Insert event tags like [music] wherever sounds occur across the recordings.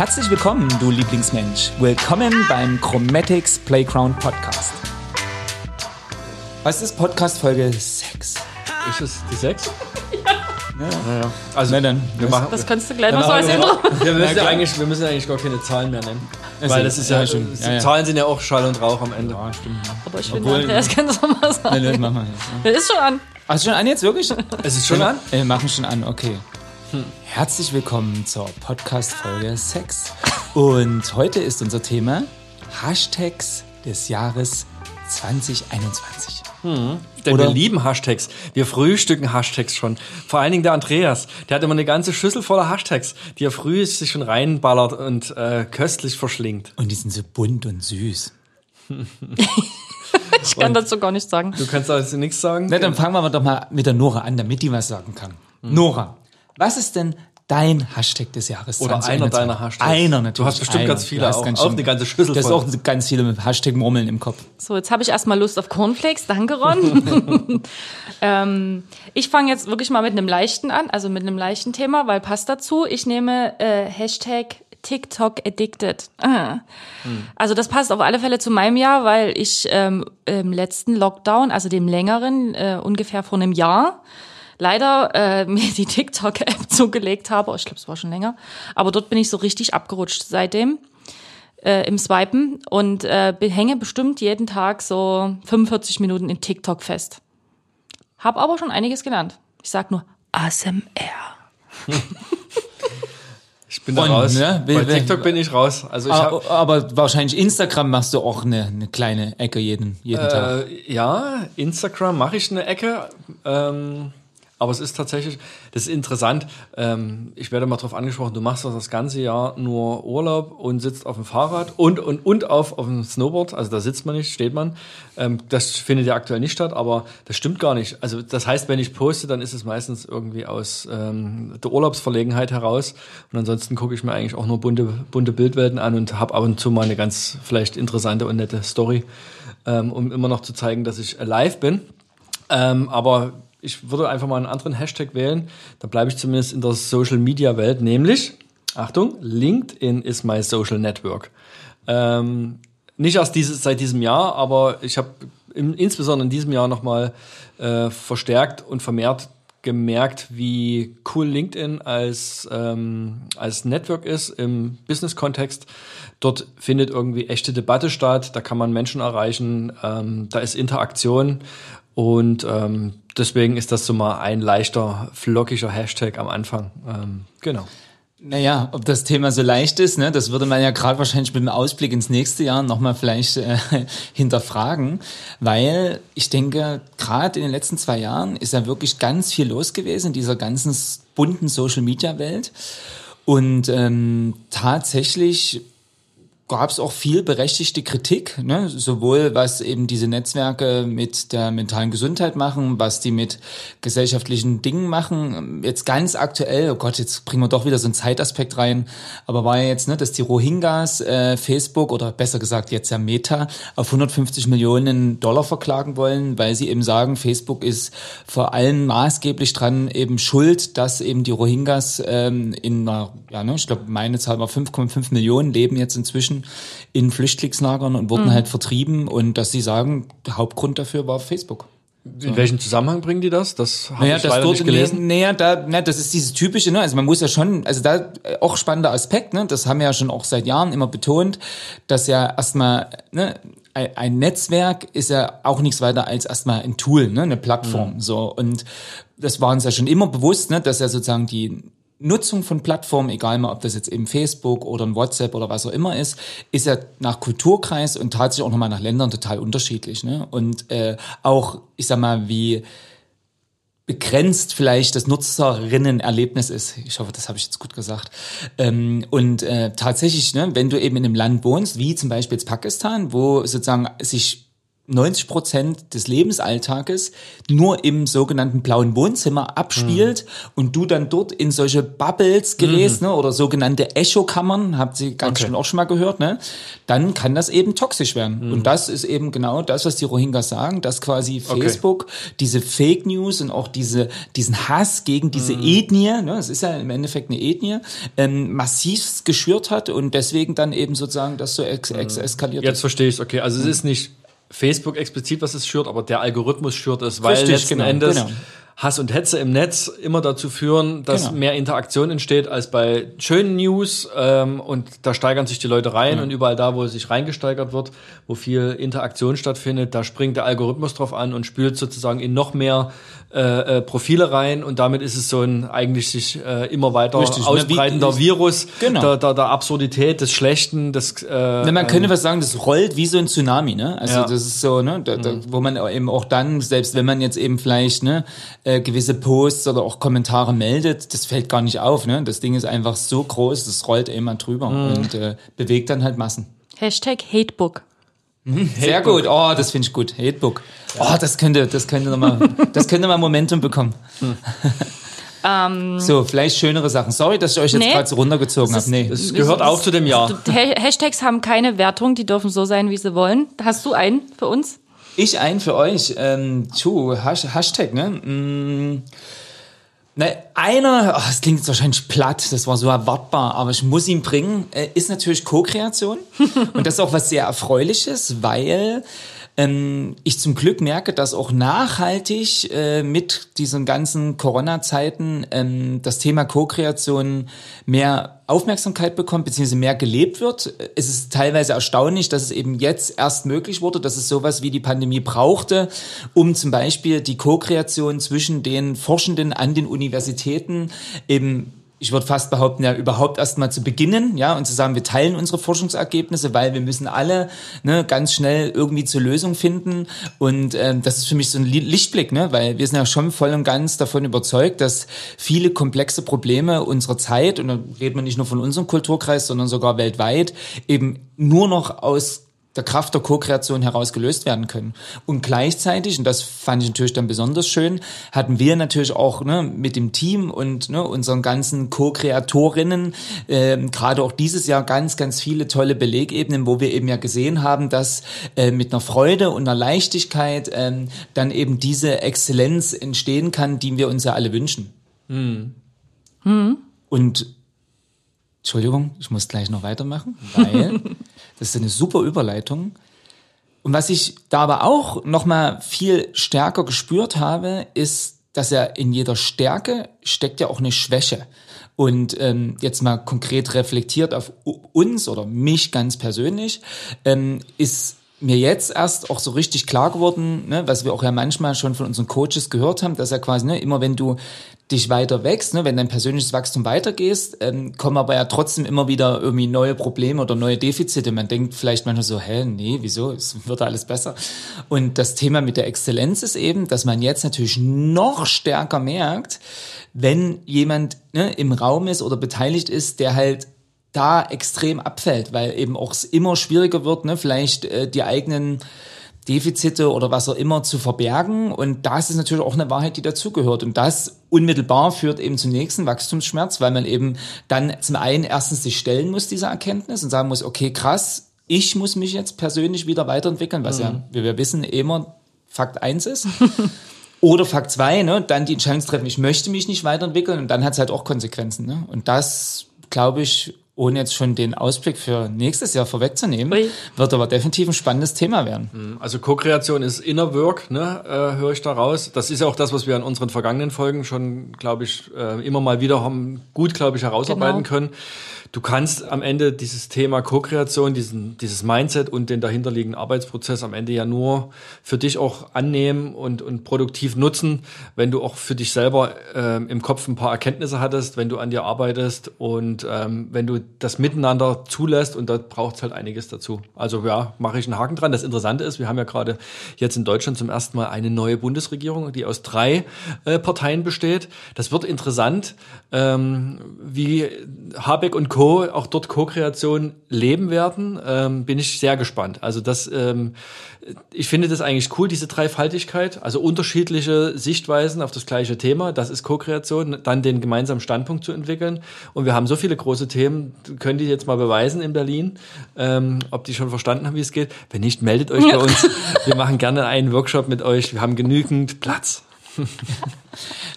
Herzlich willkommen, du Lieblingsmensch. Willkommen beim Chromatics Playground Podcast. Was ist Podcast Folge 6? Ist es die 6? Ja. Ja. Also, Na dann, wir machen. Das kannst du gleich noch so als Intro. [laughs] wir, müssen ja eigentlich, wir müssen eigentlich gar keine Zahlen mehr nennen. Weil das ist ja, ja. Zahlen sind ja auch Schall und Rauch am Ende. Ja, stimmt. Aber ich finde, Andreas kann das auch mal Nein, sagen. das machen wir jetzt. ne? Der ist schon an. Hast du schon an jetzt, wirklich? Es ist schon an? Wir machen schon an, okay. Herzlich willkommen zur Podcast-Folge 6. Und heute ist unser Thema Hashtags des Jahres 2021. Denn Oder- wir lieben Hashtags. Wir frühstücken Hashtags schon. Vor allen Dingen der Andreas. Der hat immer eine ganze Schüssel voller Hashtags, die er früh sich schon reinballert und äh, köstlich verschlingt. Und die sind so bunt und süß. [laughs] Ich kann dazu gar nichts sagen. Du kannst also nichts sagen? Na, dann fangen wir doch mal mit der Nora an, damit die was sagen kann. Nora, was ist denn dein Hashtag des Jahres Oder 2021? einer deiner Hashtags. Einer natürlich. Du hast bestimmt einer. ganz viele auch. ganz Auch eine ganze Schüssel Das ist auch ganz viele mit Hashtag-Murmeln im Kopf. So, jetzt habe ich erstmal Lust auf Cornflakes. Danke, Ron. [laughs] ähm, ich fange jetzt wirklich mal mit einem leichten an, also mit einem leichten Thema, weil passt dazu. Ich nehme äh, Hashtag TikTok Addicted. Ah. Also das passt auf alle Fälle zu meinem Jahr, weil ich ähm, im letzten Lockdown, also dem längeren, äh, ungefähr vor einem Jahr, leider äh, [laughs] mir die TikTok-App zugelegt habe. Ich glaube, es war schon länger. Aber dort bin ich so richtig abgerutscht seitdem äh, im Swipen und äh, hänge bestimmt jeden Tag so 45 Minuten in TikTok fest. Hab aber schon einiges gelernt. Ich sag nur ASMR. [laughs] Ich bin da Und, raus. ne, Bei TikTok bin ich raus. Also ich hab, Aber, aber wahrscheinlich Instagram machst du auch eine, eine kleine Ecke jeden, jeden Tag. Äh, ja, Instagram mache ich eine Ecke. Ähm, aber es ist tatsächlich, das ist interessant. Ähm, ich werde mal darauf angesprochen, du machst doch das ganze Jahr nur Urlaub und sitzt auf dem Fahrrad und, und, und auf, auf dem Snowboard. Also da sitzt man nicht, steht man. Ähm, das findet ja aktuell nicht statt, aber das stimmt gar nicht. Also das heißt, wenn ich poste, dann ist es meistens irgendwie aus ähm, der Urlaubsverlegenheit heraus. Und ansonsten gucke ich mir eigentlich auch nur bunte, bunte Bildwelten an und habe ab und zu mal eine ganz vielleicht interessante und nette Story, ähm, um immer noch zu zeigen, dass ich live bin. Ähm, aber ich würde einfach mal einen anderen Hashtag wählen. Da bleibe ich zumindest in der Social Media Welt, nämlich, Achtung, LinkedIn is my social network. Ähm, nicht erst dieses, seit diesem Jahr, aber ich habe insbesondere in diesem Jahr nochmal äh, verstärkt und vermehrt gemerkt, wie cool LinkedIn als, ähm, als Network ist im Business-Kontext. Dort findet irgendwie echte Debatte statt, da kann man Menschen erreichen, ähm, da ist Interaktion und ähm, deswegen ist das so mal ein leichter, flockiger Hashtag am Anfang. Ähm, genau. Naja, ob das Thema so leicht ist, ne, das würde man ja gerade wahrscheinlich mit dem Ausblick ins nächste Jahr nochmal vielleicht äh, [laughs] hinterfragen, weil ich denke, gerade in den letzten zwei Jahren ist ja wirklich ganz viel los gewesen in dieser ganzen bunten Social-Media-Welt. Und ähm, tatsächlich gab es auch viel berechtigte Kritik, ne? sowohl was eben diese Netzwerke mit der mentalen Gesundheit machen, was die mit gesellschaftlichen Dingen machen. Jetzt ganz aktuell, oh Gott, jetzt bringen wir doch wieder so einen Zeitaspekt rein, aber war ja jetzt, ne, dass die Rohingyas äh, Facebook oder besser gesagt jetzt ja Meta auf 150 Millionen Dollar verklagen wollen, weil sie eben sagen, Facebook ist vor allem maßgeblich dran eben schuld, dass eben die Rohingyas ähm, in einer, ja, ne, ich glaube, meine Zahl war 5,5 Millionen leben jetzt inzwischen in Flüchtlingslagern und wurden halt vertrieben und dass sie sagen, der Hauptgrund dafür war Facebook. In welchem Zusammenhang bringen die das? Das habe Naja, ich das leider dort nicht gelesen. Naja, da, ne, das ist dieses typische, ne, also man muss ja schon, also da äh, auch spannender Aspekt, ne, das haben wir ja schon auch seit Jahren immer betont, dass ja erstmal, ne, ein Netzwerk ist ja auch nichts weiter als erstmal ein Tool, ne, eine Plattform, so. Und das war uns ja schon immer bewusst, ne, dass ja sozusagen die Nutzung von Plattformen, egal mal, ob das jetzt eben Facebook oder ein WhatsApp oder was auch immer ist, ist ja nach Kulturkreis und tatsächlich auch nochmal nach Ländern total unterschiedlich. Ne? Und äh, auch, ich sag mal, wie begrenzt vielleicht das Nutzerinnenerlebnis ist. Ich hoffe, das habe ich jetzt gut gesagt. Ähm, und äh, tatsächlich, ne, wenn du eben in einem Land wohnst, wie zum Beispiel jetzt Pakistan, wo sozusagen sich 90 Prozent des Lebensalltages nur im sogenannten blauen Wohnzimmer abspielt mhm. und du dann dort in solche Bubbles gerätst, mhm. ne, oder sogenannte Echokammern, habt ihr ganz okay. schon auch schon mal gehört, ne, dann kann das eben toxisch werden. Mhm. Und das ist eben genau das, was die Rohingyas sagen, dass quasi Facebook okay. diese Fake News und auch diese, diesen Hass gegen diese mhm. Ethnie, ne, es ist ja im Endeffekt eine Ethnie, ähm, massiv geschürt hat und deswegen dann eben sozusagen das so ex ex mhm. eskaliert Jetzt verstehe ich es, okay. Also es ist nicht Facebook explizit, was es schürt, aber der Algorithmus schürt es, weil Richtig, letzten genau, Endes genau. Hass und Hetze im Netz immer dazu führen, dass genau. mehr Interaktion entsteht als bei schönen News. Ähm, und da steigern sich die Leute rein ja. und überall da, wo sich reingesteigert wird, wo viel Interaktion stattfindet, da springt der Algorithmus drauf an und spült sozusagen in noch mehr äh, äh, Profile rein und damit ist es so ein eigentlich sich äh, immer weiter Richtig, ausbreitender ne? Virus genau. der, der, der Absurdität, des Schlechten, des äh, ne, Man könnte ähm, was sagen, das rollt wie so ein Tsunami, ne? Also ja. das ist so, ne, da, da, mhm. wo man eben auch dann, selbst wenn man jetzt eben vielleicht ne, äh, gewisse Posts oder auch Kommentare meldet, das fällt gar nicht auf, ne? Das Ding ist einfach so groß, das rollt immer drüber mhm. und äh, bewegt dann halt Massen. Hashtag Hatebook. Mhm, sehr gut. Oh, das finde ich gut. Hatebook. Oh, das könnte, das könnte nochmal, [laughs] das könnte mal Momentum bekommen. Hm. Ähm, so, vielleicht schönere Sachen. Sorry, dass ich euch jetzt nee, gerade so runtergezogen habe. Nee, das gehört auch zu dem Jahr. Hashtags haben keine Wertung, die dürfen so sein, wie sie wollen. Hast du einen für uns? Ich einen für euch. Ähm, tschu, Hashtag, ne? Mm. Na, einer, oh, das klingt jetzt wahrscheinlich platt, das war so erwartbar, aber ich muss ihn bringen, äh, ist natürlich Co-Kreation. [laughs] Und das ist auch was sehr Erfreuliches, weil ähm, ich zum Glück merke, dass auch nachhaltig äh, mit diesen ganzen Corona-Zeiten ähm, das Thema Co-Kreation mehr Aufmerksamkeit bekommt, beziehungsweise mehr gelebt wird. Es ist teilweise erstaunlich, dass es eben jetzt erst möglich wurde, dass es sowas wie die Pandemie brauchte, um zum Beispiel die Co-Kreation zwischen den Forschenden an den Universitäten eben ich würde fast behaupten, ja, überhaupt erst mal zu beginnen, ja, und zu sagen, wir teilen unsere Forschungsergebnisse, weil wir müssen alle ne, ganz schnell irgendwie zur Lösung finden. Und ähm, das ist für mich so ein Lichtblick, ne, weil wir sind ja schon voll und ganz davon überzeugt, dass viele komplexe Probleme unserer Zeit, und da reden wir nicht nur von unserem Kulturkreis, sondern sogar weltweit, eben nur noch aus der Kraft der Co-Kreation heraus gelöst werden können. Und gleichzeitig, und das fand ich natürlich dann besonders schön, hatten wir natürlich auch ne, mit dem Team und ne, unseren ganzen Co-Kreatorinnen äh, gerade auch dieses Jahr ganz, ganz viele tolle Belegebenen, wo wir eben ja gesehen haben, dass äh, mit einer Freude und einer Leichtigkeit äh, dann eben diese Exzellenz entstehen kann, die wir uns ja alle wünschen. Hm. Hm. Und Entschuldigung, ich muss gleich noch weitermachen, weil [laughs] das ist eine super Überleitung. Und was ich da aber auch noch mal viel stärker gespürt habe, ist, dass er in jeder Stärke steckt ja auch eine Schwäche. Und ähm, jetzt mal konkret reflektiert auf uns oder mich ganz persönlich, ähm, ist mir jetzt erst auch so richtig klar geworden, ne, was wir auch ja manchmal schon von unseren Coaches gehört haben, dass ja quasi ne, immer wenn du dich weiter wächst, ne, wenn dein persönliches Wachstum weitergehst, ähm, kommen aber ja trotzdem immer wieder irgendwie neue Probleme oder neue Defizite. Man denkt vielleicht manchmal so, hä, nee, wieso? Es wird alles besser. Und das Thema mit der Exzellenz ist eben, dass man jetzt natürlich noch stärker merkt, wenn jemand ne, im Raum ist oder beteiligt ist, der halt da extrem abfällt, weil eben auch es immer schwieriger wird, ne, vielleicht äh, die eigenen Defizite oder was auch immer zu verbergen. Und das ist natürlich auch eine Wahrheit, die dazugehört. Und das unmittelbar führt eben zum nächsten Wachstumsschmerz, weil man eben dann zum einen erstens sich stellen muss, dieser Erkenntnis, und sagen muss, okay, krass, ich muss mich jetzt persönlich wieder weiterentwickeln, was mhm. ja, wie wir wissen, immer Fakt eins ist. [laughs] Oder Fakt zwei, ne, dann die Entscheidung treffen, ich möchte mich nicht weiterentwickeln und dann hat es halt auch Konsequenzen. Ne? Und das, glaube ich, ohne jetzt schon den Ausblick für nächstes Jahr vorwegzunehmen, Ui. wird aber definitiv ein spannendes Thema werden. Mhm. Also Co-Kreation ist Inner Work, ne, äh, höre ich da raus. Das ist ja auch das, was wir in unseren vergangenen Folgen schon, glaube ich, äh, immer mal wieder haben gut, glaube ich, herausarbeiten genau. können. Du kannst am Ende dieses Thema Co-Kreation, diesen, dieses Mindset und den dahinterliegenden Arbeitsprozess am Ende ja nur für dich auch annehmen und, und produktiv nutzen, wenn du auch für dich selber ähm, im Kopf ein paar Erkenntnisse hattest, wenn du an dir arbeitest und ähm, wenn du das Miteinander zulässt und da braucht es halt einiges dazu. Also ja, mache ich einen Haken dran. Das Interessante ist, wir haben ja gerade jetzt in Deutschland zum ersten Mal eine neue Bundesregierung, die aus drei äh, Parteien besteht. Das wird interessant, ähm, wie Habeck und Co. auch dort Co-Kreation leben werden. Ähm, bin ich sehr gespannt. Also das, ähm, ich finde das eigentlich cool, diese Dreifaltigkeit, also unterschiedliche Sichtweisen auf das gleiche Thema. Das ist Co-Kreation, dann den gemeinsamen Standpunkt zu entwickeln. Und wir haben so viele große Themen, können die jetzt mal beweisen in Berlin, ähm, ob die schon verstanden haben, wie es geht. Wenn nicht, meldet euch bei uns. Wir machen gerne einen Workshop mit euch. Wir haben genügend Platz.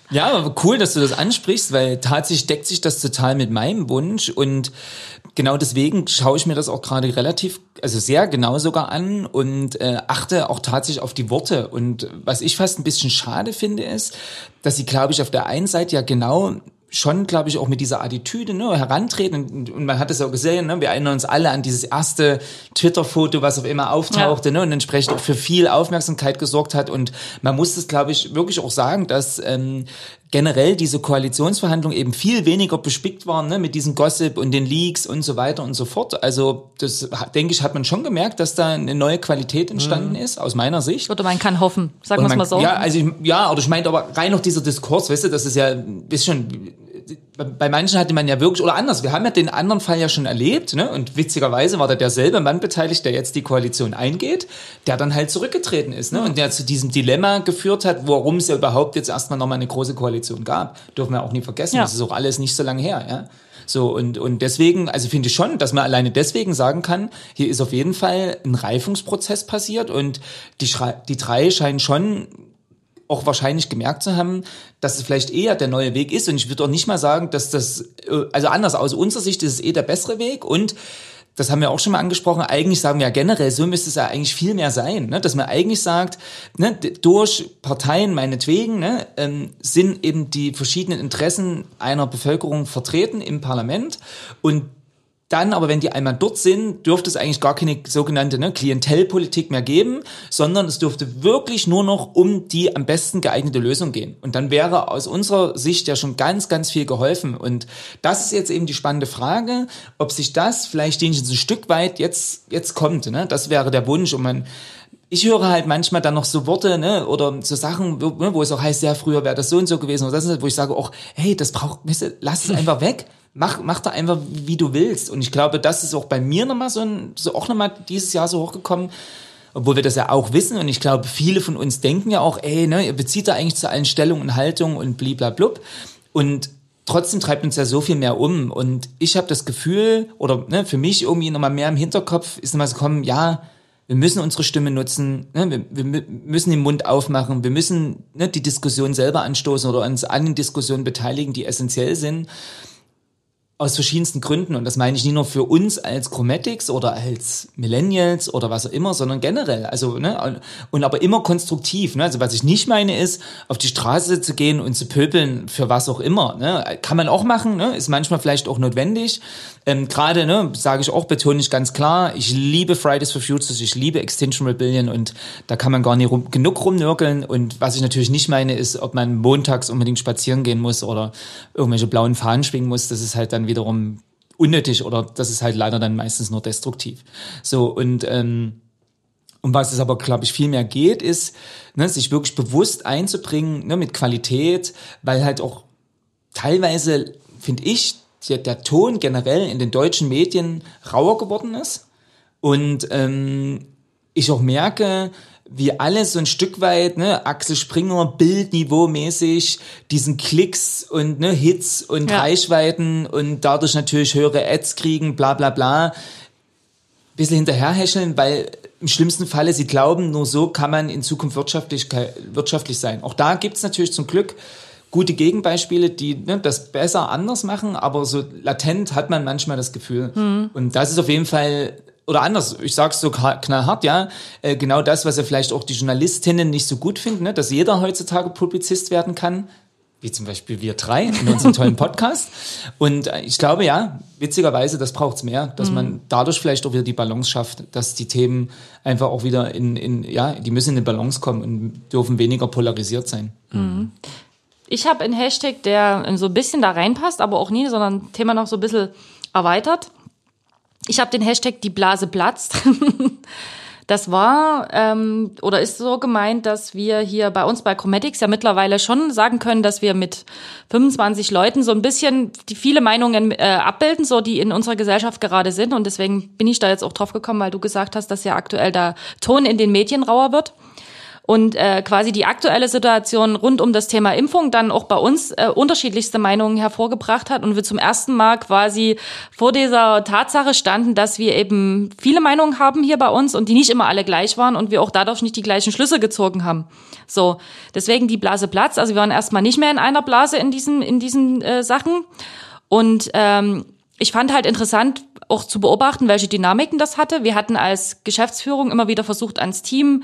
Ja, aber cool, dass du das ansprichst, weil tatsächlich deckt sich das total mit meinem Wunsch und genau deswegen schaue ich mir das auch gerade relativ, also sehr genau sogar an und äh, achte auch tatsächlich auf die Worte. Und was ich fast ein bisschen schade finde, ist, dass sie, glaube ich, auf der einen Seite ja genau schon, glaube ich, auch mit dieser Attitüde ne, herantreten. Und, und man hat es auch gesehen, ne, wir erinnern uns alle an dieses erste Twitter-Foto, was auf immer auftauchte ja. ne, und entsprechend auch für viel Aufmerksamkeit gesorgt hat. Und man muss das, glaube ich, wirklich auch sagen, dass ähm, generell diese Koalitionsverhandlungen eben viel weniger bespickt waren ne, mit diesem Gossip und den Leaks und so weiter und so fort. Also das, denke ich, hat man schon gemerkt, dass da eine neue Qualität entstanden mhm. ist, aus meiner Sicht. Oder man kann hoffen, sagen wir es mal so. Ja, also ich, ja, oder ich meinte aber rein noch dieser Diskurs, weißt du, das ist ja ein bisschen bei manchen hatte man ja wirklich, oder anders, wir haben ja den anderen Fall ja schon erlebt, ne? Und witzigerweise war da derselbe Mann beteiligt, der jetzt die Koalition eingeht, der dann halt zurückgetreten ist, ne? Und der zu diesem Dilemma geführt hat, warum es ja überhaupt jetzt erstmal nochmal eine große Koalition gab. Dürfen wir auch nie vergessen. Ja. Das ist auch alles nicht so lange her, ja. So, und, und deswegen, also finde ich schon, dass man alleine deswegen sagen kann, hier ist auf jeden Fall ein Reifungsprozess passiert und die, die drei scheinen schon auch wahrscheinlich gemerkt zu haben, dass es vielleicht eher der neue Weg ist. Und ich würde auch nicht mal sagen, dass das, äh, also anders aus unserer Sicht ist es eh der bessere Weg. Und das haben wir auch schon mal angesprochen, eigentlich sagen wir ja generell, so müsste es ja eigentlich viel mehr sein, ne? dass man eigentlich sagt, ne, durch Parteien meinetwegen ne, ähm, sind eben die verschiedenen Interessen einer Bevölkerung vertreten im Parlament und dann aber, wenn die einmal dort sind, dürfte es eigentlich gar keine sogenannte ne, Klientelpolitik mehr geben, sondern es dürfte wirklich nur noch um die am besten geeignete Lösung gehen. Und dann wäre aus unserer Sicht ja schon ganz, ganz viel geholfen. Und das ist jetzt eben die spannende Frage, ob sich das vielleicht ein Stück weit jetzt, jetzt kommt. Ne? Das wäre der Wunsch. Und man, ich höre halt manchmal dann noch so Worte, ne, oder so Sachen, wo, ne, wo es auch heißt, ja, früher wäre das so und so gewesen, oder das ist, wo ich sage, auch, hey, das braucht, weißt du, lass es [laughs] einfach weg mach, mach da einfach, wie du willst. Und ich glaube, das ist auch bei mir nochmal so, ein, so auch nochmal dieses Jahr so hochgekommen, obwohl wir das ja auch wissen. Und ich glaube, viele von uns denken ja auch, ey, ne, ihr bezieht da eigentlich zu allen Stellungen und Haltungen und bliblablub. Und trotzdem treibt uns ja so viel mehr um. Und ich habe das Gefühl, oder ne, für mich irgendwie nochmal mehr im Hinterkopf ist nochmal so kommen, ja, wir müssen unsere Stimme nutzen, ne? wir, wir müssen den Mund aufmachen, wir müssen ne, die Diskussion selber anstoßen oder uns an den Diskussionen beteiligen, die essentiell sind aus verschiedensten Gründen. Und das meine ich nicht nur für uns als Chromatics oder als Millennials oder was auch immer, sondern generell. Also, ne, und aber immer konstruktiv. Ne? Also, was ich nicht meine, ist, auf die Straße zu gehen und zu pöbeln für was auch immer. Ne? Kann man auch machen, ne? ist manchmal vielleicht auch notwendig. Ähm, Gerade, ne, sage ich auch, betone ich ganz klar, ich liebe Fridays for Futures, ich liebe Extinction Rebellion und da kann man gar nicht rum, genug rumnörkeln. Und was ich natürlich nicht meine, ist, ob man montags unbedingt spazieren gehen muss oder irgendwelche blauen Fahnen schwingen muss. Das ist halt dann wiederum unnötig oder das ist halt leider dann meistens nur destruktiv. So und ähm, um was es aber, glaube ich, viel mehr geht, ist, ne, sich wirklich bewusst einzubringen ne, mit Qualität, weil halt auch teilweise, finde ich, der, der Ton generell in den deutschen Medien rauer geworden ist. Und ähm, ich auch merke, wie alles so ein Stück weit, ne, Axel Springer, Bildniveau-mäßig, diesen Klicks und ne, Hits und ja. Reichweiten und dadurch natürlich höhere Ads kriegen, bla bla bla, bisschen hinterherhäscheln, weil im schlimmsten Falle sie glauben, nur so kann man in Zukunft wirtschaftlich, wirtschaftlich sein. Auch da gibt's natürlich zum Glück gute Gegenbeispiele, die ne, das besser anders machen, aber so latent hat man manchmal das Gefühl. Mhm. Und das ist auf jeden Fall oder anders, ich sag's so knallhart, ja, äh, genau das, was ja vielleicht auch die Journalistinnen nicht so gut finden, ne, dass jeder heutzutage Publizist werden kann, wie zum Beispiel wir drei in unserem [laughs] tollen Podcast. Und äh, ich glaube, ja, witzigerweise, das braucht's mehr, dass mhm. man dadurch vielleicht auch wieder die Balance schafft, dass die Themen einfach auch wieder in, in ja, die müssen in eine Balance kommen und dürfen weniger polarisiert sein. Mhm. Ich habe einen Hashtag, der so ein bisschen da reinpasst, aber auch nie, sondern Thema noch so ein bisschen erweitert. Ich habe den Hashtag die Blase platzt. [laughs] Das war ähm, oder ist so gemeint, dass wir hier bei uns bei Chromatics ja mittlerweile schon sagen können, dass wir mit 25 Leuten so ein bisschen die viele Meinungen äh, abbilden, so die in unserer Gesellschaft gerade sind. Und deswegen bin ich da jetzt auch drauf gekommen, weil du gesagt hast, dass ja aktuell der Ton in den Medien rauer wird und äh, quasi die aktuelle Situation rund um das Thema Impfung dann auch bei uns äh, unterschiedlichste Meinungen hervorgebracht hat und wir zum ersten Mal quasi vor dieser Tatsache standen, dass wir eben viele Meinungen haben hier bei uns und die nicht immer alle gleich waren und wir auch dadurch nicht die gleichen Schlüsse gezogen haben. So, deswegen die Blase Platz. Also wir waren erstmal nicht mehr in einer Blase in diesen in diesen äh, Sachen und ähm, ich fand halt interessant, auch zu beobachten, welche Dynamiken das hatte. Wir hatten als Geschäftsführung immer wieder versucht, ans Team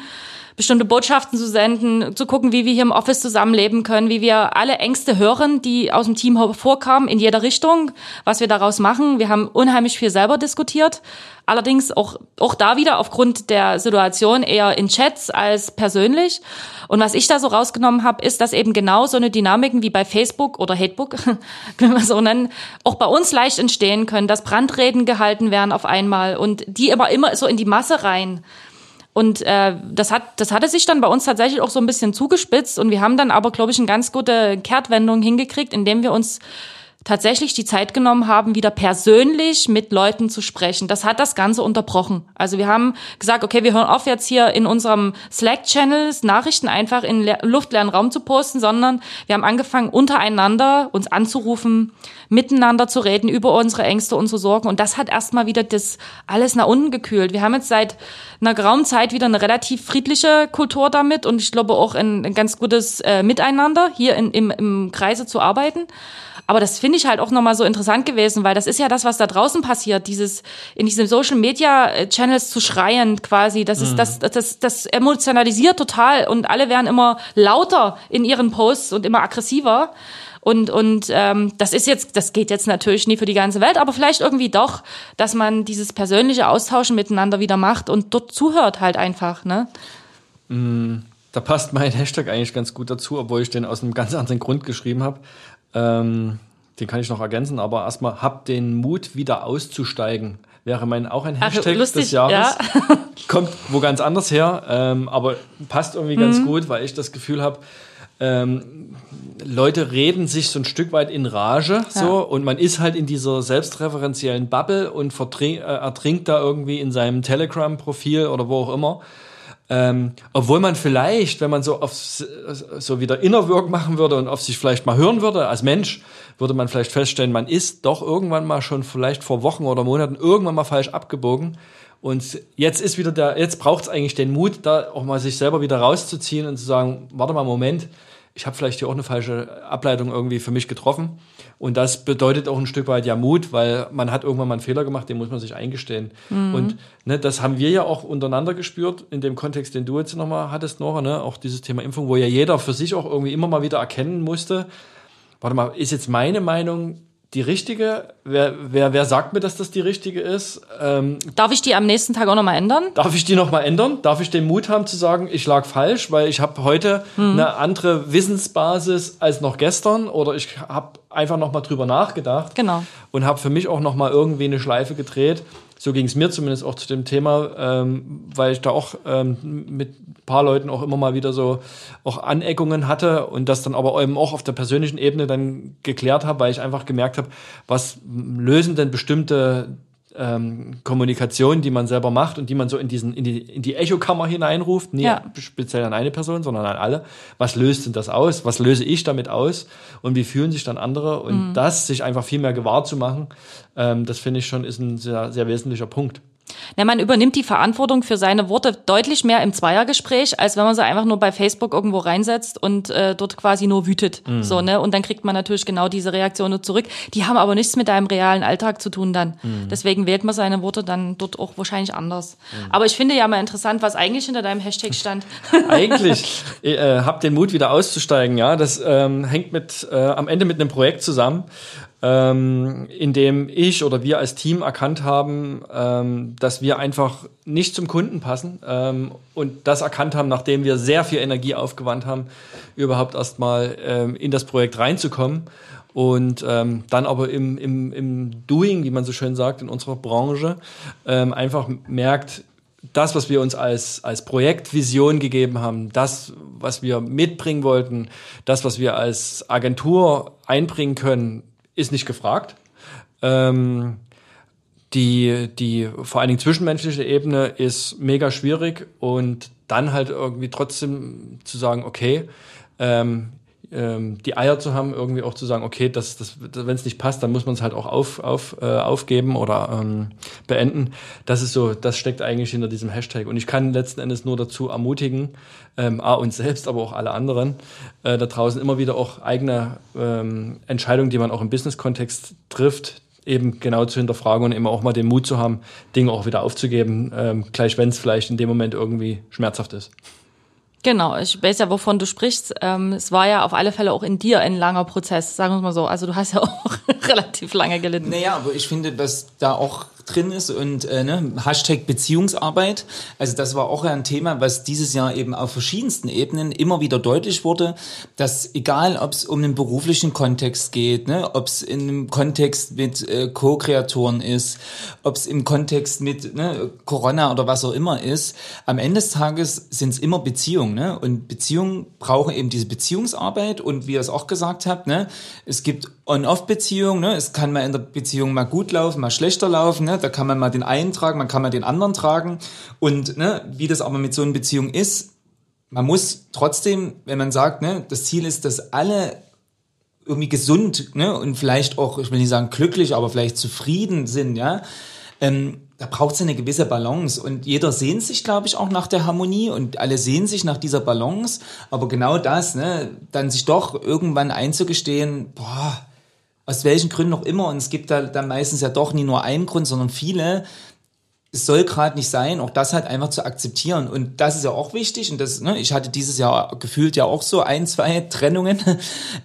bestimmte Botschaften zu senden, zu gucken, wie wir hier im Office zusammenleben können, wie wir alle Ängste hören, die aus dem Team vorkamen, in jeder Richtung, was wir daraus machen. Wir haben unheimlich viel selber diskutiert. Allerdings auch, auch da wieder aufgrund der Situation eher in Chats als persönlich. Und was ich da so rausgenommen habe, ist, dass eben genau so eine Dynamiken wie bei Facebook oder Hatebook, [laughs] wenn wir so nennen, auch bei uns leicht entstehen können, dass Brandreden gehalten werden auf einmal und die aber immer so in die Masse rein. Und äh, das hat das hatte sich dann bei uns tatsächlich auch so ein bisschen zugespitzt. Und wir haben dann aber glaube ich eine ganz gute Kehrtwendung hingekriegt, indem wir uns tatsächlich die Zeit genommen haben, wieder persönlich mit Leuten zu sprechen. Das hat das Ganze unterbrochen. Also wir haben gesagt, okay, wir hören auf jetzt hier in unserem Slack-Channel Nachrichten einfach in luftleeren Raum zu posten, sondern wir haben angefangen, untereinander uns anzurufen, miteinander zu reden über unsere Ängste, unsere Sorgen. Und das hat erstmal wieder das alles nach unten gekühlt. Wir haben jetzt seit einer geraumen Zeit wieder eine relativ friedliche Kultur damit und ich glaube auch ein, ein ganz gutes äh, Miteinander hier in, im, im Kreise zu arbeiten. Aber das finde ich halt auch nochmal so interessant gewesen, weil das ist ja das, was da draußen passiert, dieses in diesen Social Media äh, Channels zu schreien quasi. Das ist, mhm. das, das, das emotionalisiert total und alle werden immer lauter in ihren Posts und immer aggressiver. Und, und ähm, das ist jetzt, das geht jetzt natürlich nie für die ganze Welt, aber vielleicht irgendwie doch, dass man dieses persönliche Austauschen miteinander wieder macht und dort zuhört halt einfach, ne? Mm, da passt mein [laughs] Hashtag eigentlich ganz gut dazu, obwohl ich den aus einem ganz anderen Grund geschrieben habe. Ähm, den kann ich noch ergänzen, aber erstmal, habt den Mut, wieder auszusteigen. Wäre mein auch ein Hashtag Ach, lustig, des Jahres. Ja. [laughs] Kommt wo ganz anders her, ähm, aber passt irgendwie mhm. ganz gut, weil ich das Gefühl habe, ähm, Leute reden sich so ein Stück weit in Rage, so, ja. und man ist halt in dieser selbstreferenziellen Bubble und äh, ertrinkt da irgendwie in seinem Telegram-Profil oder wo auch immer. Ähm, obwohl man vielleicht, wenn man so auf so wieder Innerwork machen würde und auf sich vielleicht mal hören würde als Mensch, würde man vielleicht feststellen, man ist doch irgendwann mal schon vielleicht vor Wochen oder Monaten irgendwann mal falsch abgebogen. Und jetzt ist wieder der, jetzt braucht es eigentlich den Mut, da auch mal sich selber wieder rauszuziehen und zu sagen, warte mal, Moment, ich habe vielleicht hier auch eine falsche Ableitung irgendwie für mich getroffen. Und das bedeutet auch ein Stück weit ja Mut, weil man hat irgendwann mal einen Fehler gemacht, den muss man sich eingestehen. Mhm. Und ne, das haben wir ja auch untereinander gespürt, in dem Kontext, den du jetzt nochmal hattest, Nora, ne? auch dieses Thema Impfung, wo ja jeder für sich auch irgendwie immer mal wieder erkennen musste, warte mal, ist jetzt meine Meinung die richtige? Wer, wer, wer sagt mir, dass das die richtige ist? Ähm, darf ich die am nächsten Tag auch nochmal ändern? Darf ich die nochmal ändern? Darf ich den Mut haben zu sagen, ich lag falsch, weil ich habe heute hm. eine andere Wissensbasis als noch gestern oder ich habe einfach nochmal drüber nachgedacht genau. und habe für mich auch nochmal irgendwie eine Schleife gedreht so ging es mir zumindest auch zu dem Thema, ähm, weil ich da auch ähm, mit ein paar Leuten auch immer mal wieder so auch Aneckungen hatte und das dann aber eben auch auf der persönlichen Ebene dann geklärt habe, weil ich einfach gemerkt habe, was lösen denn bestimmte ähm, Kommunikation, die man selber macht und die man so in diesen in die in die Echokammer hineinruft, nie ja. speziell an eine Person, sondern an alle. Was löst denn das aus? Was löse ich damit aus? Und wie fühlen sich dann andere? Und mhm. das sich einfach viel mehr gewahr zu machen, ähm, das finde ich schon ist ein sehr sehr wesentlicher Punkt. Na, man übernimmt die Verantwortung für seine Worte deutlich mehr im Zweiergespräch, als wenn man sie einfach nur bei Facebook irgendwo reinsetzt und äh, dort quasi nur wütet. Mhm. So, ne? Und dann kriegt man natürlich genau diese Reaktionen zurück. Die haben aber nichts mit deinem realen Alltag zu tun dann. Mhm. Deswegen wählt man seine Worte dann dort auch wahrscheinlich anders. Mhm. Aber ich finde ja mal interessant, was eigentlich hinter deinem Hashtag stand. [laughs] eigentlich äh, habt den Mut wieder auszusteigen, ja. Das ähm, hängt mit äh, am Ende mit einem Projekt zusammen ähm, in dem ich oder wir als Team erkannt haben, ähm, dass wir einfach nicht zum Kunden passen ähm, und das erkannt haben, nachdem wir sehr viel Energie aufgewandt haben, überhaupt erstmal ähm, in das Projekt reinzukommen. Und ähm, dann aber im, im, im Doing, wie man so schön sagt, in unserer Branche, ähm, einfach merkt, das, was wir uns als, als Projektvision gegeben haben, das, was wir mitbringen wollten, das, was wir als Agentur einbringen können, ist nicht gefragt. Ähm, die, die vor allen Dingen zwischenmenschliche Ebene ist mega schwierig und dann halt irgendwie trotzdem zu sagen, okay, ähm, ähm, die Eier zu haben, irgendwie auch zu sagen, okay, das, das, wenn es nicht passt, dann muss man es halt auch auf, auf, äh, aufgeben oder ähm, beenden. Das ist so, das steckt eigentlich hinter diesem Hashtag. Und ich kann letzten Endes nur dazu ermutigen, ähm, A, uns selbst, aber auch alle anderen, äh, da draußen immer wieder auch eigene ähm, Entscheidungen, die man auch im Business-Kontext trifft, eben genau zu hinterfragen und immer auch mal den Mut zu haben, Dinge auch wieder aufzugeben, ähm, gleich wenn es vielleicht in dem Moment irgendwie schmerzhaft ist. Genau, ich weiß ja, wovon du sprichst. Ähm, es war ja auf alle Fälle auch in dir ein langer Prozess, sagen wir mal so. Also du hast ja auch [laughs] relativ lange gelitten. Naja, aber ich finde, dass da auch drin ist und äh, ne, Hashtag Beziehungsarbeit. Also das war auch ein Thema, was dieses Jahr eben auf verschiedensten Ebenen immer wieder deutlich wurde, dass egal, ob es um einen beruflichen Kontext geht, ne, ob es in einem Kontext mit äh, Co-Kreatoren ist, ob es im Kontext mit ne, Corona oder was auch immer ist, am Ende des Tages sind es immer Beziehungen. Ne? Und Beziehungen brauchen eben diese Beziehungsarbeit und wie ihr es auch gesagt habt, ne, es gibt On-Off-Beziehungen, ne? es kann mal in der Beziehung mal gut laufen, mal schlechter laufen, ne? Da kann man mal den einen tragen, man kann mal den anderen tragen. Und ne, wie das aber mit so einer Beziehung ist, man muss trotzdem, wenn man sagt, ne, das Ziel ist, dass alle irgendwie gesund ne, und vielleicht auch, ich will nicht sagen glücklich, aber vielleicht zufrieden sind, ja, ähm, da braucht es eine gewisse Balance und jeder sehnt sich, glaube ich, auch nach der Harmonie und alle sehen sich nach dieser Balance, aber genau das, ne, dann sich doch irgendwann einzugestehen, boah, aus welchen Gründen auch immer, und es gibt da dann meistens ja doch nie nur einen Grund, sondern viele, es soll gerade nicht sein, auch das halt einfach zu akzeptieren. Und das ist ja auch wichtig. Und das, ne, ich hatte dieses Jahr gefühlt ja auch so ein, zwei [laughs] Trennungen.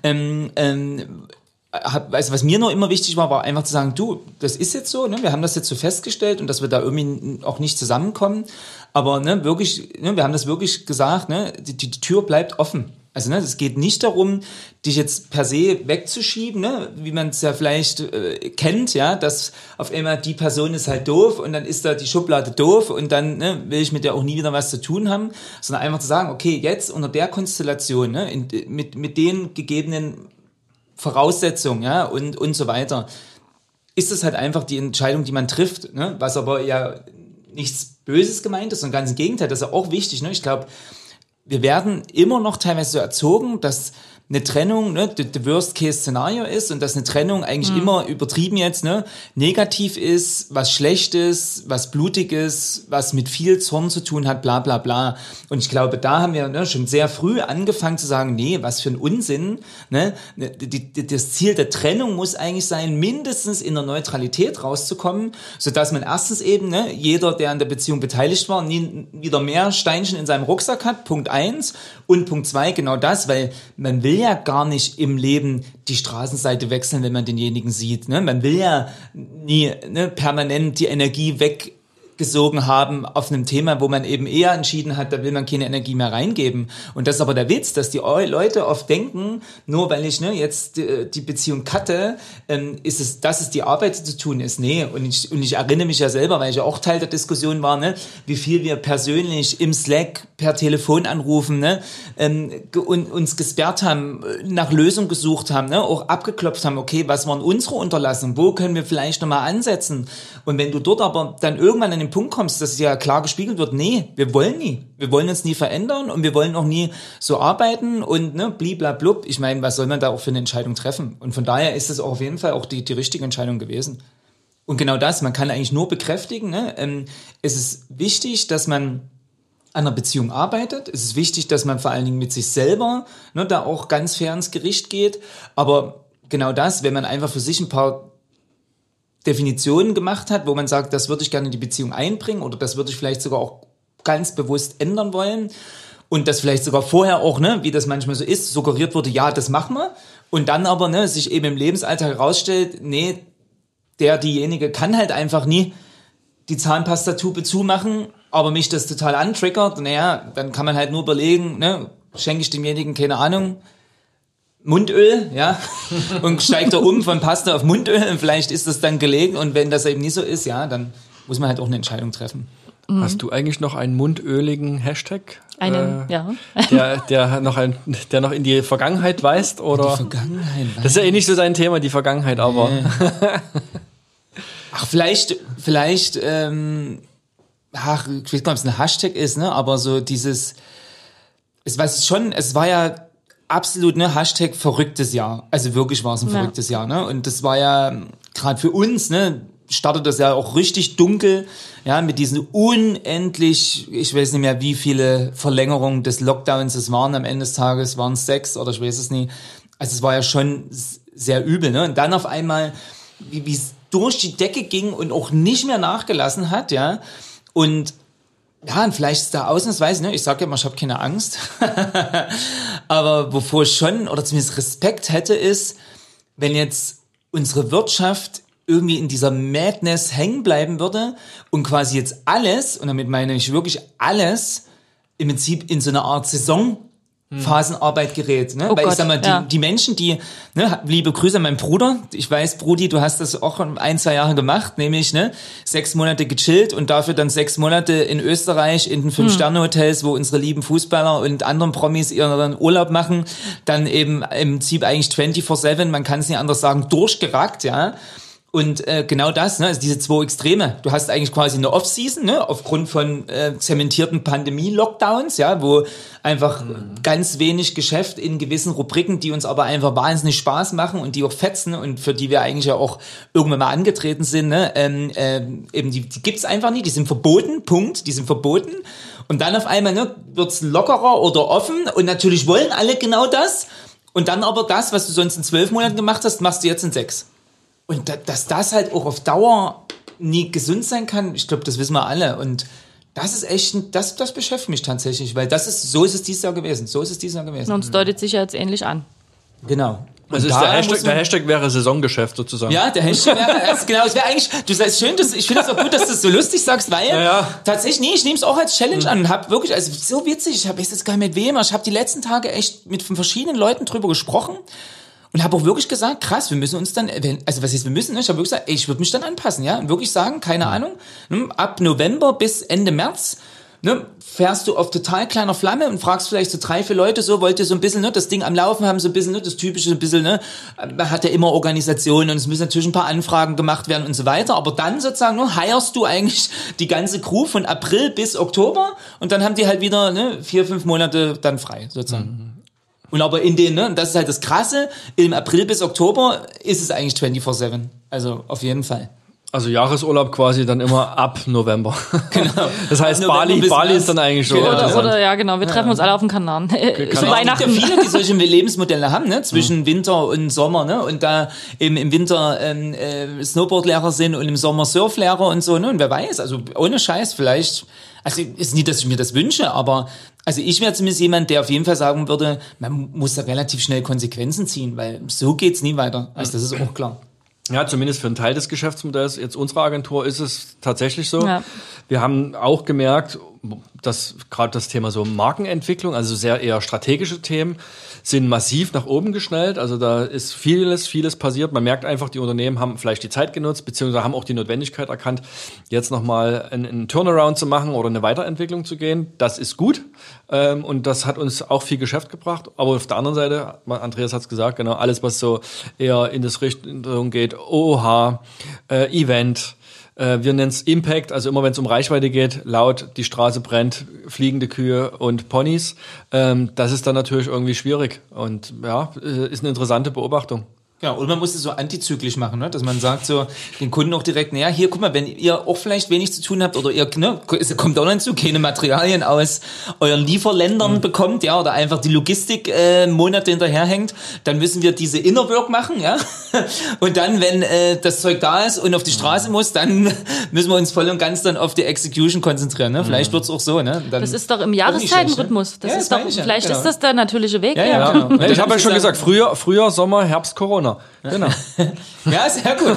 ähm, ähm, also was mir nur immer wichtig war, war einfach zu sagen, du, das ist jetzt so, ne, wir haben das jetzt so festgestellt und dass wir da irgendwie auch nicht zusammenkommen. Aber ne, wirklich, ne, wir haben das wirklich gesagt, ne, die, die Tür bleibt offen. Also ne, es geht nicht darum, dich jetzt per se wegzuschieben, ne, wie man es ja vielleicht äh, kennt, ja, dass auf einmal die Person ist halt doof und dann ist da die Schublade doof und dann ne, will ich mit der auch nie wieder was zu tun haben, sondern einfach zu sagen, okay, jetzt unter der Konstellation, ne, in, mit, mit den gegebenen Voraussetzungen, ja, und, und so weiter, ist es halt einfach die Entscheidung, die man trifft, ne, was aber ja nichts Böses gemeint ist, sondern ganz im Gegenteil, das ist ja auch wichtig, ne, ich glaube, wir werden immer noch teilweise so erzogen, dass eine Trennung ne, the, Worst-Case-Szenario ist und dass eine Trennung eigentlich mhm. immer übertrieben jetzt ne, negativ ist, was Schlechtes, was Blutiges, was mit viel Zorn zu tun hat, bla bla bla. Und ich glaube, da haben wir ne, schon sehr früh angefangen zu sagen, nee, was für ein Unsinn. Ne? Die, die, das Ziel der Trennung muss eigentlich sein, mindestens in der Neutralität rauszukommen, sodass man erstens eben, ne, jeder, der an der Beziehung beteiligt war, nie wieder mehr Steinchen in seinem Rucksack hat, Punkt eins. Und Punkt zwei, genau das, weil man will ja gar nicht im Leben die Straßenseite wechseln, wenn man denjenigen sieht. Ne? Man will ja nie ne, permanent die Energie weg gesogen haben auf einem Thema, wo man eben eher entschieden hat, da will man keine Energie mehr reingeben. Und das ist aber der Witz, dass die Leute oft denken, nur weil ich ne, jetzt die, Beziehung cutte, ähm, ist es, dass es die Arbeit zu tun ist. Nee, und ich, und ich erinnere mich ja selber, weil ich ja auch Teil der Diskussion war, ne, wie viel wir persönlich im Slack per Telefon anrufen ne, ähm, und uns gesperrt haben, nach Lösung gesucht haben, ne, auch abgeklopft haben, okay, was waren unsere Unterlassungen, wo können wir vielleicht nochmal ansetzen? Und wenn du dort aber dann irgendwann in den Punkt kommst, dass ja klar gespiegelt wird, nee, wir wollen nie. Wir wollen uns nie verändern und wir wollen auch nie so arbeiten und ne, bliblablub. Ich meine, was soll man da auch für eine Entscheidung treffen? Und von daher ist es auch auf jeden Fall auch die, die richtige Entscheidung gewesen. Und genau das, man kann eigentlich nur bekräftigen, ne? ähm, es ist wichtig, dass man an einer Beziehung arbeitet. Es ist wichtig, dass man vor allen Dingen mit sich selber ne, da auch ganz fair ins Gericht geht. Aber genau das, wenn man einfach für sich ein paar Definitionen gemacht hat, wo man sagt, das würde ich gerne in die Beziehung einbringen oder das würde ich vielleicht sogar auch ganz bewusst ändern wollen. Und das vielleicht sogar vorher auch, ne, wie das manchmal so ist, suggeriert wurde, ja, das machen wir. Und dann aber, ne, sich eben im Lebensalltag herausstellt, nee, der, diejenige kann halt einfach nie die Zahnpastatube zumachen, aber mich das total antriggert, naja, dann kann man halt nur überlegen, ne, schenke ich demjenigen, keine Ahnung, Mundöl, ja, und steigt er um von Pasta auf Mundöl und vielleicht ist das dann gelegen und wenn das eben nicht so ist, ja, dann muss man halt auch eine Entscheidung treffen. Hast du eigentlich noch einen mundöligen Hashtag? Einen, äh, ja. Der, der, noch ein, der noch in die Vergangenheit weist? Oder? Die Vergangenheit. Das ist ja eh nicht so sein Thema, die Vergangenheit, aber. [laughs] Ach, vielleicht, vielleicht, ähm, ach, ich weiß nicht, ob es ein Hashtag ist, ne, aber so dieses, es war schon, es war ja absolut ne Hashtag verrücktes Jahr. Also wirklich war es ein Ja. verrücktes Jahr, ne? Und das war ja gerade für uns, ne, startet das ja auch richtig dunkel, ja, mit diesen unendlich, ich weiß nicht mehr, wie viele Verlängerungen des Lockdowns es waren. Am Ende des Tages waren es sechs oder ich weiß es nie. Also es war ja schon sehr übel, ne? Und dann auf einmal, wie wie es durch die Decke ging und auch nicht mehr nachgelassen hat, ja. Und ja, und vielleicht ist da ausnahmsweise, ne, ich sage ja immer, ich habe keine Angst. [laughs] Aber wovor ich schon, oder zumindest Respekt hätte, ist, wenn jetzt unsere Wirtschaft irgendwie in dieser Madness hängen bleiben würde und quasi jetzt alles, und damit meine ich wirklich alles, im Prinzip in so eine Art Saisonphasenarbeit gerät. Ne? Oh Weil ich Gott, sag mal, die, ja. die Menschen, die, ne, liebe Grüße an meinen Bruder. Ich weiß, Brudi, du hast das auch ein, zwei Jahre gemacht, nämlich ne, sechs Monate gechillt und dafür dann sechs Monate in Österreich in den Fünf-Sterne-Hotels, wo unsere lieben Fußballer und anderen Promis ihren Urlaub machen, dann eben im Prinzip eigentlich 24-7, man kann es nicht anders sagen, durchgerackt, ja. Und äh, genau das, ne, also diese zwei Extreme. Du hast eigentlich quasi eine Off-Season, ne, aufgrund von äh, zementierten Pandemie-Lockdowns, ja, wo einfach ganz wenig Geschäft in gewissen Rubriken, die uns aber einfach wahnsinnig Spaß machen und die auch fetzen und für die wir eigentlich ja auch irgendwann mal angetreten sind, ne, ähm, ähm, eben die, die gibt's einfach nicht, die sind verboten, Punkt, die sind verboten. Und dann auf einmal ne, wird's lockerer oder offen und natürlich wollen alle genau das. Und dann aber das, was du sonst in zwölf Monaten gemacht hast, machst du jetzt in sechs. Und da, dass das halt auch auf Dauer nie gesund sein kann, ich glaube, das wissen wir alle. Und das ist echt, das, das beschäftigt mich tatsächlich, weil das ist, so ist es dieses Jahr gewesen. So ist es dieses Jahr gewesen. Uns deutet sich ja jetzt ähnlich an. Genau. Also Und der, Hashtag, der Hashtag wäre Saisongeschäft sozusagen. Ja, der Hashtag wäre, [laughs] also genau, es wäre eigentlich, du sagst schön, dass, ich finde es auch gut, dass du es so lustig sagst, weil Ja, ja. tatsächlich, nee, ich nehme es auch als Challenge an und habe wirklich, also so witzig, ich habe jetzt gar nicht mit wem, aber ich habe die letzten Tage echt mit verschiedenen Leuten drüber gesprochen und habe auch wirklich gesagt, krass, wir müssen uns dann, wenn- also was heißt wir müssen, ne? ich habe wirklich gesagt, ey, ich würde mich dann anpassen, ja, und wirklich sagen, keine Ahnung, ne, ab November bis Ende März, ne, fährst du auf total kleiner Flamme und fragst vielleicht so drei, vier Leute so, wollt ihr so ein bisschen, ne, das Ding am Laufen haben, so ein bisschen, ne, das typische, ein bisschen, ne, man hat ja immer Organisationen und es müssen natürlich ein paar Anfragen gemacht werden und so weiter, aber dann sozusagen, ne, heierst du eigentlich die ganze Crew von April bis Oktober und dann haben die halt wieder, ne, vier, fünf Monate dann frei, sozusagen. Und aber in den, ne, und das ist halt das Krasse, im April bis Oktober ist es eigentlich 24-7. Also auf jeden Fall. Also Jahresurlaub quasi dann immer ab November. [laughs] Genau. Das heißt, November Bali, Bali ist dann eigentlich schon. Genau. Oder, interessant. oder ja, genau, wir treffen uns alle auf dem Kanaren. [laughs] Zu Es gibt Weihnachten. ja viele, die solche Lebensmodelle haben, ne? zwischen Winter und Sommer, ne? Und da eben im Winter ähm, äh, Snowboardlehrer sind und im Sommer Surflehrer und so, ne? Und wer weiß, also ohne Scheiß, vielleicht, also ist nicht, dass ich mir das wünsche, aber also ich wäre zumindest jemand, der auf jeden Fall sagen würde, man muss da relativ schnell Konsequenzen ziehen, weil so geht's nie weiter. Also das ist auch klar. Ja, zumindest für einen Teil des Geschäftsmodells, jetzt unserer Agentur, ist es tatsächlich so. Ja. Wir haben auch gemerkt, dass gerade das Thema so Markenentwicklung, also sehr eher strategische Themen, sind massiv nach oben geschnellt. Also da ist vieles, vieles passiert. Man merkt einfach, die Unternehmen haben vielleicht die Zeit genutzt, beziehungsweise haben auch die Notwendigkeit erkannt, jetzt nochmal einen, einen Turnaround zu machen oder eine Weiterentwicklung zu gehen. Das ist gut. Ähm, und das hat uns auch viel Geschäft gebracht. Aber auf der anderen Seite, Andreas hat es gesagt, genau, alles, was so eher in das Richtung geht, OOH, äh, Event, äh, wir nennen es Impact, also immer wenn es um Reichweite geht, laut, die Straße brennt, fliegende Kühe und Ponys. Ähm, das ist dann natürlich irgendwie schwierig. Und ja, äh, ist eine interessante Beobachtung. Genau, und man muss es so antizyklisch machen, ne? dass man sagt so den Kunden auch direkt, naja, hier, guck mal, wenn ihr auch vielleicht wenig zu tun habt oder ihr, ne, es kommt auch hinzu, keine Materialien aus euren Lieferländern bekommt, ja, oder einfach die Logistik äh, Monate hinterherhängt, dann müssen wir diese Inner Work machen, ja. [laughs] Und dann, wenn äh, das Zeug da ist und auf die Straße muss, dann [laughs] müssen wir uns voll und ganz dann auf die Execution konzentrieren. Ne? Vielleicht wird's auch so, ne? Dann Das ist doch im Jahreszeitenrhythmus. Das? Ja, ist das doch, meine ich ja, vielleicht genau. ist das der natürliche Weg. Ja, ja, ja. genau. Ja, ich habe ja schon gesagt, früher, früher Sommer, Herbst, Corona. Genau, genau. [laughs] Ja, sehr gut.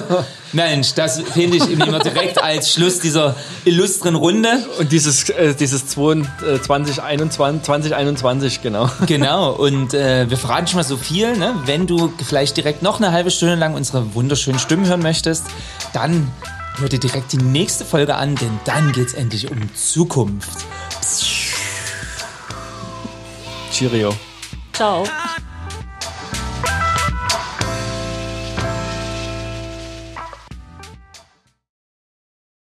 Mensch, das finde ich wir direkt als Schluss dieser illustren Runde. Und dieses, äh, dieses 2021, 2021, genau. Genau, und äh, wir verraten schon mal so viel. Ne? Wenn du vielleicht direkt noch eine halbe Stunde lang unsere wunderschönen Stimmen hören möchtest, dann hör dir direkt die nächste Folge an, denn dann geht's endlich um Zukunft. Cheerio. Ciao.